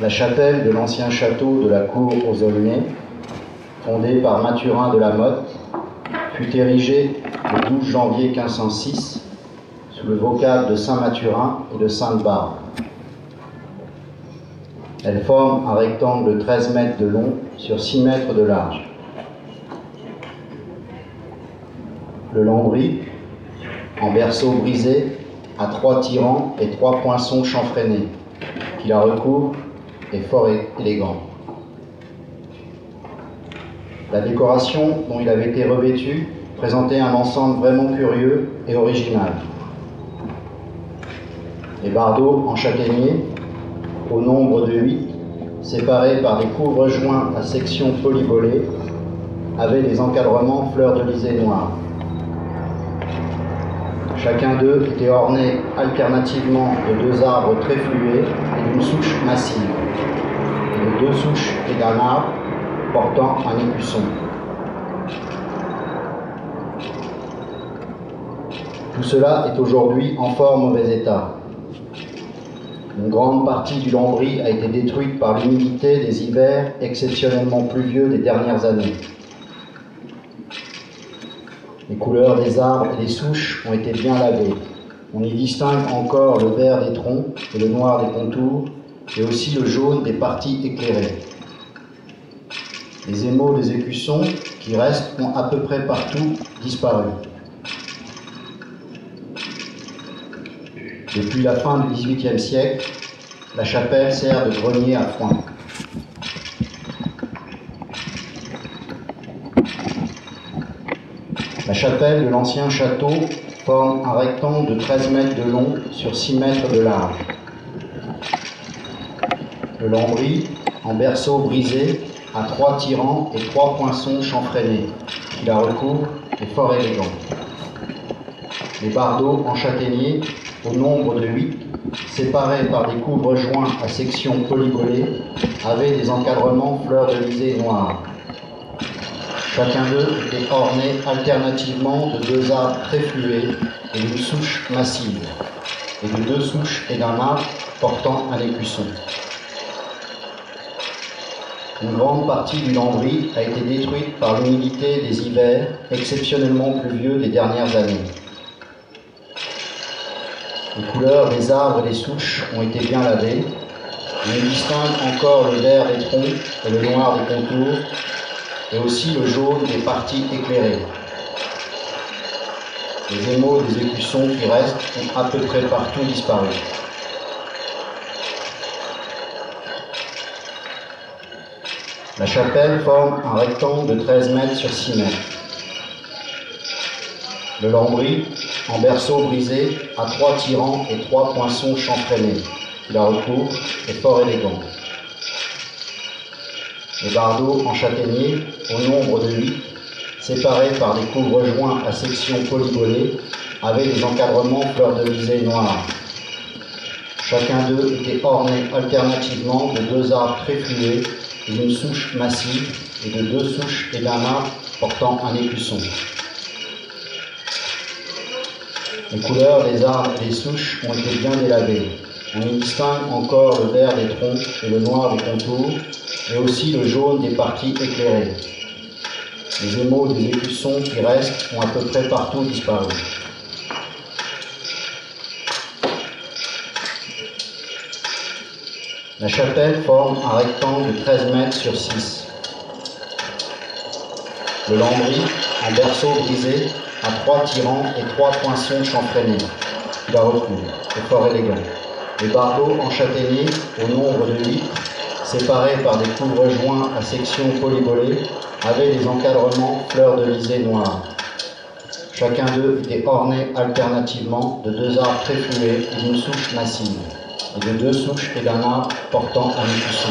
La chapelle de l'ancien château de la cour aux Aulnay, fondée par Mathurin de la Motte, fut érigée le 12 janvier 1506 sous le vocable de Saint-Mathurin et de Sainte-Barbe. Elle forme un rectangle de 13 mètres de long sur 6 mètres de large. Le lambris, en berceau brisé, a trois tirants et trois poinçons chanfreinés qui la recouvrent est fort élégant. La décoration dont il avait été revêtu présentait un ensemble vraiment curieux et original. Les bardeaux en châtaignier, au nombre de huit, séparés par des couvre-joints à sections polybolées, avaient des encadrements fleurs de lysée noire. Chacun d'eux était orné alternativement de deux arbres très flués et d'une souche massive, et de deux souches et d'un arbre portant un écusson. Tout cela est aujourd'hui en fort mauvais état. Une grande partie du lambris a été détruite par l'humidité des hivers exceptionnellement pluvieux des dernières années. Les couleurs des arbres et des souches ont été bien lavées. On y distingue encore le vert des troncs et le noir des contours, et aussi le jaune des parties éclairées. Les émaux des écussons qui restent ont à peu près partout disparu. Depuis la fin du XVIIIe siècle, la chapelle sert de grenier à foin. La chapelle de l'ancien château forme un rectangle de 13 mètres de long sur 6 mètres de large. Le lambris, en berceau brisé, a trois tirants et trois poinçons chanfreinés qui la recouvrent est fort élégant. Les bardeaux en châtaignier, au nombre de huit, séparés par des couvre-joints à sections polybolées, avaient des encadrements fleurs de lysée noire. Chacun d'eux était orné alternativement de deux arbres très flués et d'une souche massive, et de deux souches et d'un arbre portant un écusson. Une grande partie du lambris a été détruite par l'humidité des hivers exceptionnellement pluvieux des dernières années. Les couleurs des arbres et des souches ont été bien lavées. On distingue encore le vert des troncs et le noir des contours et aussi le jaune des parties éclairées. Les émaux des écussons qui restent ont à peu près partout disparu. La chapelle forme un rectangle de 13 mètres sur 6 mètres. Le lambris, en berceau brisé, a trois tirants et trois poinçons chanfreinés la recouvrent est fort élégant. Les bardeaux en châtaignier, au nombre de huit, séparés par des couvre-joints à sections polygonées, avaient des encadrements fleurs de lysée noire. Chacun d'eux était orné alternativement de deux arbres très flués et d'une souche massive et de deux souches et d'un arbre portant un écusson. Les couleurs des arbres et des souches ont été bien délavées. On y distingue encore le vert des troncs et le noir des contours, et aussi le jaune des parties éclairées. Les émaux des écussons qui restent ont à peu près partout disparu. La chapelle forme un rectangle de 13 mètres sur 6. Le lambris, en berceau brisé, a trois tirants et trois poinçons chanfreinés qui la recouvrent. C'est fort élégant. Les bardeaux en châtaignier, au nombre de huit, séparés par des couvre-joints à sections polybolées, avaient des encadrements fleurs de lysée noire. Chacun d'eux était orné alternativement de deux arbres très flués et d'une souche massive, et de deux souches et d'un arbre portant un écusson.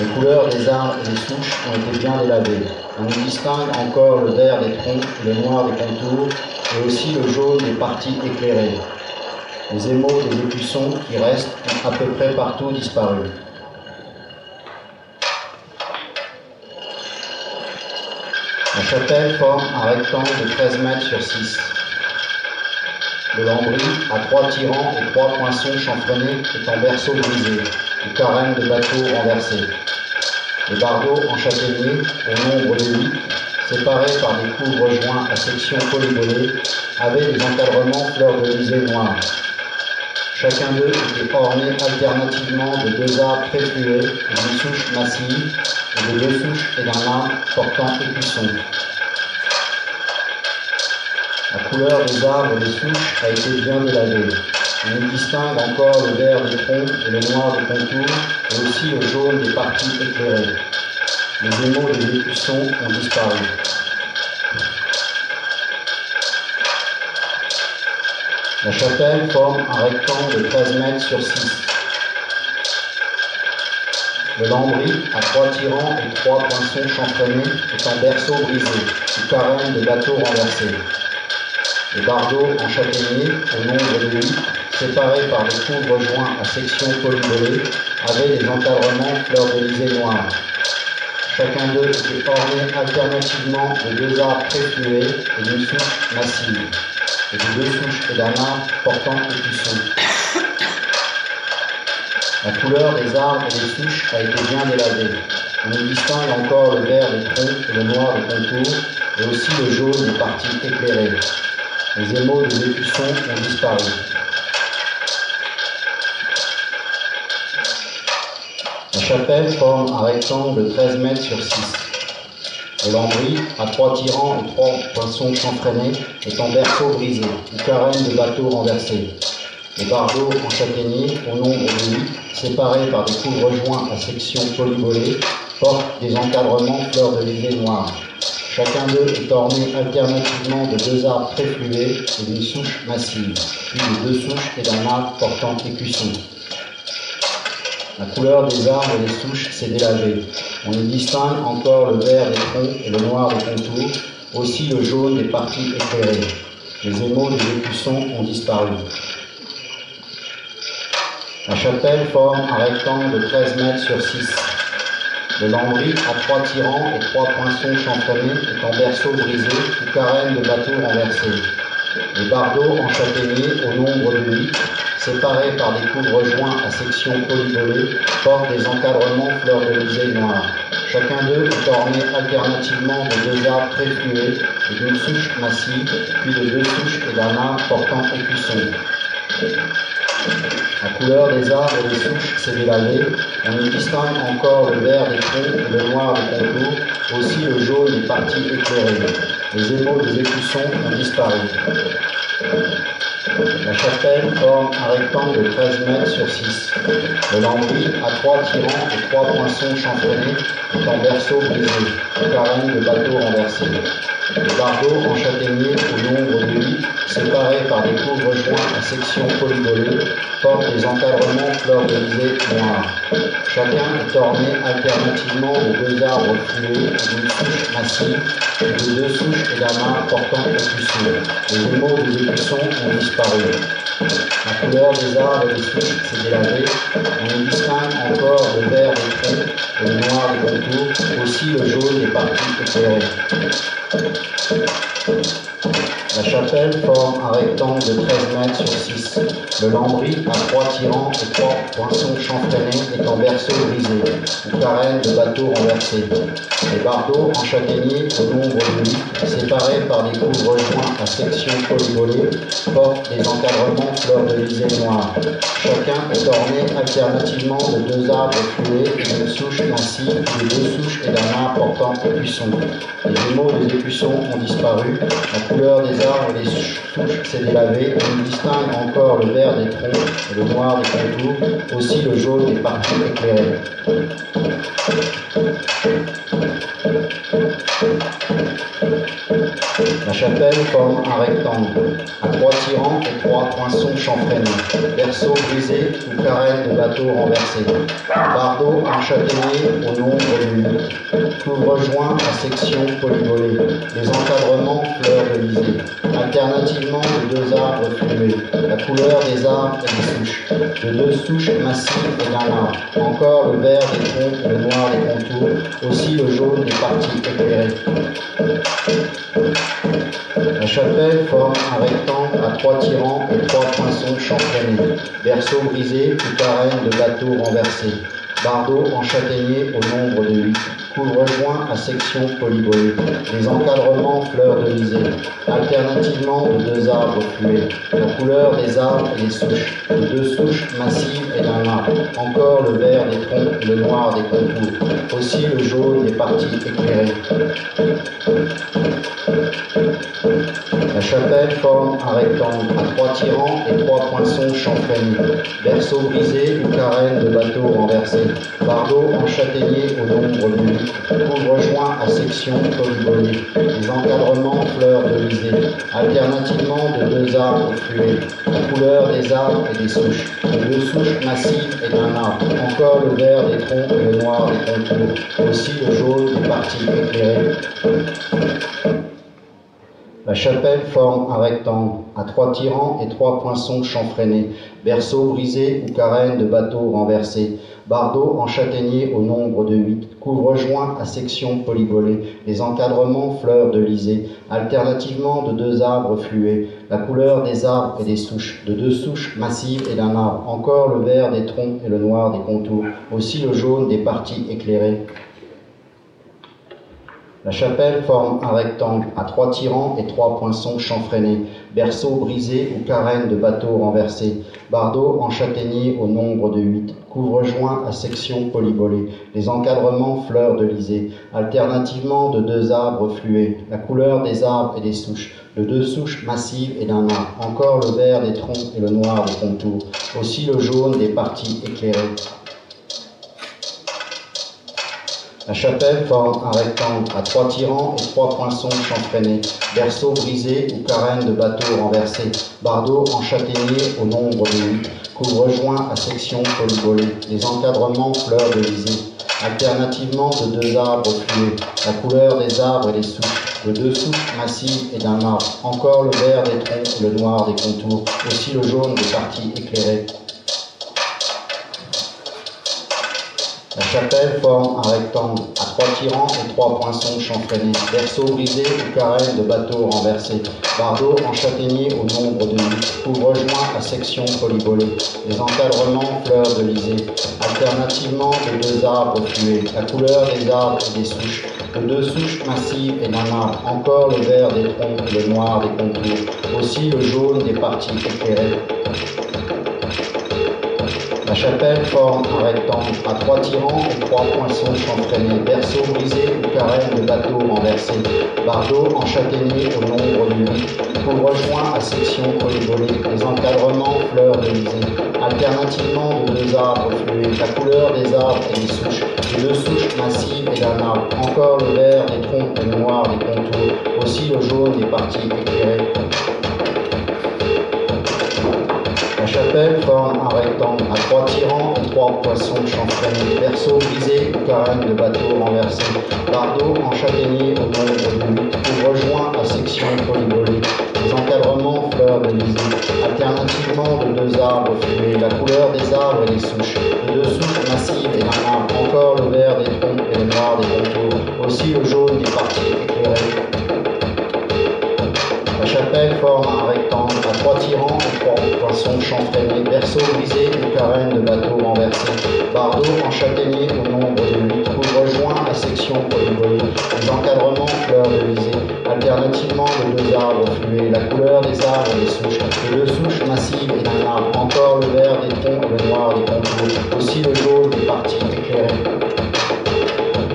Les couleurs des arbres et des souches ont été bien délavées. On y distingue encore le vert des troncs le noir des contours, et aussi le jaune des parties éclairées. Les émaux des écussons qui restent ont à peu près partout disparu. La chapelle forme un rectangle de 13 mètres sur 6. Le lambris à trois tirants et trois poinçons chanfreinés est en berceau brisé, ou carène de bateau renversé. Les bardeaux en châtaignier, au nombre de huit, séparés par des couvre-joints à section polygonée, avaient des encadrements fleurs de lisée noire. Chacun d'eux était orné alternativement de deux arbres très flués, d'une souche massive, et de deux souches et d'un arbre portant écusson. La couleur des arbres et des souches a été bien délavée. On y distingue encore le vert des troncs et le noir des contours, et aussi le jaune des parties éclairées. Les émaux des écussons ont disparu. La chapelle forme un rectangle de 13 mètres sur 6. Le lambris, à trois tirants et trois poinçons chanfreinés, est un berceau brisé, ou carène de bateaux renversés. Les bardeaux en châtaignier, au nombre de huit, séparés par des couvre-joints à section polygonée, avaient des encadrements fleurs de noires. Chacun d'eux était orné alternativement de deux arbres très flués et d'une souche massive et de deux souches et d'un arbre portant écusson. La couleur des arbres et des souches a été bien délavée. On distingue encore le vert des troncs et le noir des contours, et aussi le jaune des parties éclairées. Les émaux des écussons ont disparu. La chapelle forme un rectangle de 13 mètres sur 6. Lambris, à trois tirants et trois poinçons chanfreinés, est en berceau brisé, ou carène de bateaux renversés. Les bardeaux en châtaignier, au nombre de huit, séparés par des couvre-joints à section polybolée, portent des encadrements fleurs de lisée noire. Chacun d'eux est orné alternativement de deux arbres très flués et d'une souche massive, puis de deux souches et d'un arbre portant écusson. La couleur des arbres et des souches s'est délavée. On y distingue encore le vert des troncs et le noir des contours, aussi le jaune des parties éclairées. Les émaux des écussons ont disparu. La chapelle forme un rectangle de 13 mètres sur 6. Le lambris à trois tirants et trois poinçons chanfreinés est en berceau brisé ou carène de bateau renversé. Les bardeaux en châtaignier, au nombre de 8, séparés par des couvre-joints à section polygonée, portent des encadrements fleurs de lisée noire. Chacun d'eux est orné alternativement de deux arbres très flués et d'une souche massive, puis de deux souches et d'un arbre portant écusson. La couleur des arbres et des souches s'est délavée. On y distingue encore le vert des troncs le noir des contours, aussi le jaune des parties éclairées. Les émaux des écussons ont disparu. La chapelle forme un rectangle de 13 mètres sur 6. Le lambris, à trois tirants et trois poinçons est en berceau brisé, carène de bateau renversé. Le bardeau en châtaignier au nombre de 8, séparés par des couvre-joints à section polygonée, portent des encadrements fleurs de lisée noires. Chacun est orné alternativement de deux arbres flués, d'une souche massive, et de deux souches et d'un arbre portant écusson. Les émaux des écussons ont disparu. La couleur des arbres et des souches s'est délavée. On y distingue encore le vert des troncs et le noir des contours, aussi le jaune des parties éclairées. La chapelle forme un rectangle de 13 mètres sur 6. Le lambris, à trois tirants et trois poinçons chanfreinés, est en berceau brisé, ou carène de bateau renversé. Les bardeaux en châtaignier, au nombre de 8, séparés par des couvre-joints à section polygonée, portent des encadrements fleurs de lisée noire. Chacun est orné alternativement de deux arbres flués, d'une souche massive, de deux souches et d'un arbre portant écusson. Les émaux des écussons ont disparu, la couleur des arbres s'est délavée, on distingue encore le vert des troncs et le noir des contours, aussi le jaune des parties éclairées. La chapelle forme un rectangle, à trois tirants et trois poinçons chanfreinés, berceau brisé ou carène de bateau renversé, bardeau en châtaignier au nombre de huit, couvre-joint à section polygonée, les encadrements fleurs lysée, alternativement de deux arbres fumés, la couleur des arbres et des souches, de deux souches massives et d'un arbre, encore le vert des troncs le noir des contours, aussi le jaune des parties éclairées. La chapelle forme un rectangle à trois tirants et trois poinçons chanfreinés, berceau brisé ou carène de bateau renversé, bardeaux en châtaignier au nombre de huit, couvre-joint à section polygonée, les encadrements fleurs de lysée, alternativement de deux arbres flués, la couleur des arbres et des souches, de deux encore le vert des troncs le noir des contours, aussi le jaune des parties éclairées. La chapelle forme un rectangle trois tirants et trois poinçons chanfreinés, berceau brisé ou carène de bateau renversé, bardeau en châtaignier au nombre huit, couvre-joint à section polygonée, les encadrements fleurs de lysée, alternativement de deux arbres la couleur des arbres et des souches, de deux souches massives et encore le vert des troncs le noir des contours, aussi le jaune des parties éclairées. La chapelle forme un rectangle à trois tirants et trois poinçons chanfreinés, berceau brisé ou carène de bateau renversé, bardeau en châtaignier au nombre de huit, couvre-joint à section polygonée, les encadrements fleurs de lysée, alternativement de deux arbres flués, la couleur des arbres et des souches, de deux souches massives et d'un arbre, encore le vert des troncs et le noir des contours, aussi le jaune des parties éclairées. La chapelle forme un rectangle à trois tirants et trois poinçons chanfreinés, berceau brisé ou carène de bateau renversé, bardeau en châtaignier au nombre de huit, couvre-joint à section polybolée, les encadrements fleurs de lysée, alternativement de deux arbres flués, la couleur des arbres et des souches, de deux souches massives et d'un arbre, encore le vert des troncs et le noir des contours, aussi le jaune des parties éclairées. La chapelle forme un rectangle à trois tirants et trois poinçons chanfreinés, berceau brisé ou carène de bateau renversé, bardeau en châtaignier au nombre de huit, couvre-joint à section polygonée, les encadrements fleurs de lysée, alternativement de deux arbres flués, la couleur des arbres et des souches, de deux souches massives et d'un arbre, encore le vert des troncs et le noir des contours, aussi le jaune des parties éclairées. La chapelle forme un rectangle à trois tirants et trois poinçons chanfreinés, berceau brisé ou carène de bateau renversé, bardeau en châtaignier au nombre de huit, couvre-joint à section polygonée, les encadrements fleurs de lysée, alternativement de deux arbres flués, la couleur des arbres et des souches, de deux souches massives et d'un arbre, encore le vert des troncs le noir des contours, aussi le jaune des parties éclairées. Chapelle forme un rectangle à trois tirants et trois poinçons chanfreinés, berceau brisé ou carène de bateau renversé, bardeau en au nombre de huit, couvre-joint à section polygonée, les encadrements fleurs de lysée, alternativement de deux arbres flués, la couleur des arbres et des souches, de deux souches massives et d'un arbre, encore le vert des troncs le noir des contours, aussi le jaune des parties éclairées. Chapelle forme un rectangle à trois tirants trois poinçons chanfreinés, berceau brisé ou carène de bateau renversé, bardeau en châtaignier au nombre de couvre-joint à section polygonée, les encadrements fleurs de lysée, alternativement de deux arbres fumés, la couleur des arbres et des souches, de deux souches massives et arbre, encore le vert des troncs et le noir des contours, aussi le jaune des parties éclairées. La chapelle forme un rectangle à trois tirants et trois poinçons chanfreinés, berceau brisé ou carène de bateau renversé, bardeau en châtaignier au nombre de huit, couvre-joint à section polygonée, les encadrements fleurs de lysée, alternativement de deux arbres flués, la couleur des arbres et des souches, de deux souches massives et d'un arbre, encore le vert des troncs et le noir des contours, aussi le jaune des parties éclairées.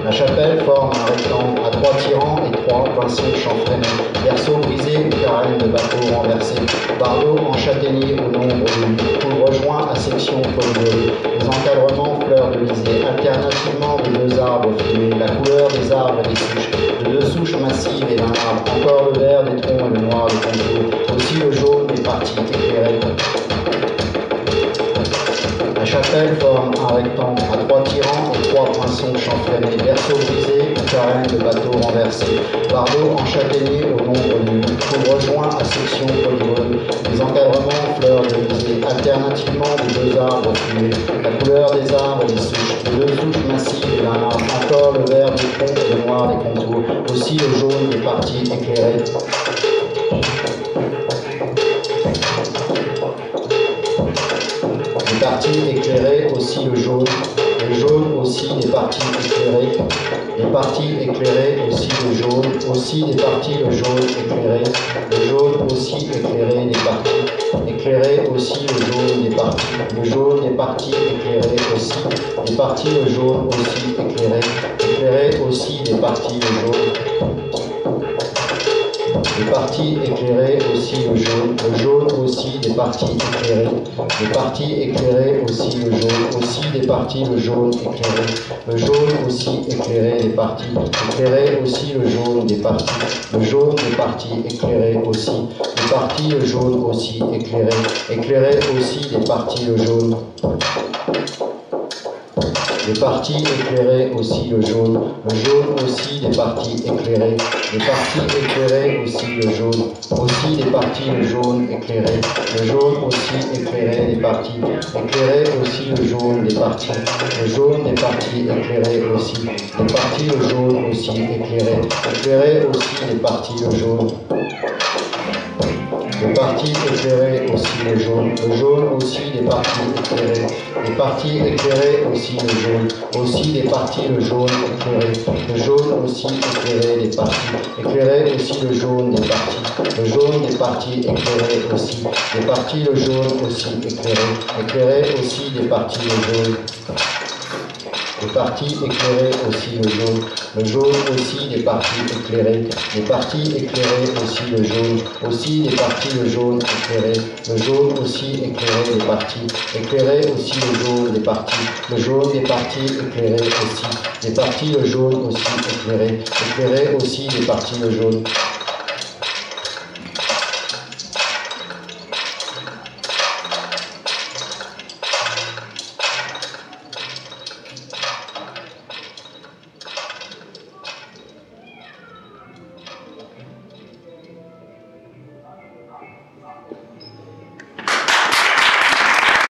La chapelle forme un rectangle à trois tirants et trois poinçons chanfreinés, berceau brisé ou carène de bateau renversé, bardeau en châtaignier au nombre de couvre-joint à section polygonée, les encadrements fleurs de lysée, alternativement de deux arbres flués, la couleur des arbres et des souches, de deux souches massives et d'un arbre, encore le vert des troncs et le noir des contours, aussi le jaune des parties éclairées. La chapelle forme un rectangle à trois tirants et trois poinçons chanfreinés, berceau brisé ou carène de bateaux renversés. Bardeaux en châtaignier au nombre nul, couvre-joint à section polygone, des encadrements fleurs de musée, alternativement de deux arbres fumés, la couleur des arbres et des souches, de deux souches massives d'un arbre, encore le vert du tronc et le noir des contours, aussi le jaune des parties éclairées. Les parties éclairées, aussi le jaune, le jaune aussi des parties éclairées, les parties éclairées aussi le jaune, aussi des parties le jaune éclairé, le jaune aussi éclairé des parties, éclairé aussi le jaune des parties, le jaune des parties éclairées aussi, les parties le jaune aussi éclairé, éclairé aussi des parties le jaune. Les parties éclairées aussi le jaune, le jaune aussi des parties éclairées, les parties éclairées aussi le jaune, aussi des parties le jaune éclairé, le jaune aussi éclairé des parties, éclairé aussi le jaune des parties, le jaune des parties éclairé aussi, les parties le jaune aussi éclairé, éclairé aussi des parties le jaune. Les parties éclairées aussi le jaune, le jaune aussi des parties éclairées, les parties éclairées aussi le jaune, aussi des parties le jaune éclairé, le jaune aussi éclairé des parties, éclairé aussi le jaune des parties, le jaune des parties éclairées aussi, les parties le jaune aussi éclairé, éclairé aussi des parties le jaune. Les parties éclairées aussi le jaune, le jaune aussi des parties éclairées, les parties éclairées aussi le jaune, aussi des parties le jaune éclairé, le jaune aussi éclairé des parties, éclairé aussi le jaune des parties, le jaune des parties éclairées aussi, les parties le jaune aussi éclairé, éclairé aussi des parties le jaune. Les parties éclairées aussi le jaune, le jaune aussi des parties éclairées, les parties éclairées aussi le jaune, aussi des parties le jaune éclairé, le jaune aussi éclairé des parties, éclairé aussi le jaune des parties, le jaune des parties éclairées aussi, les parties le jaune aussi éclairé, éclairé aussi des parties le jaune,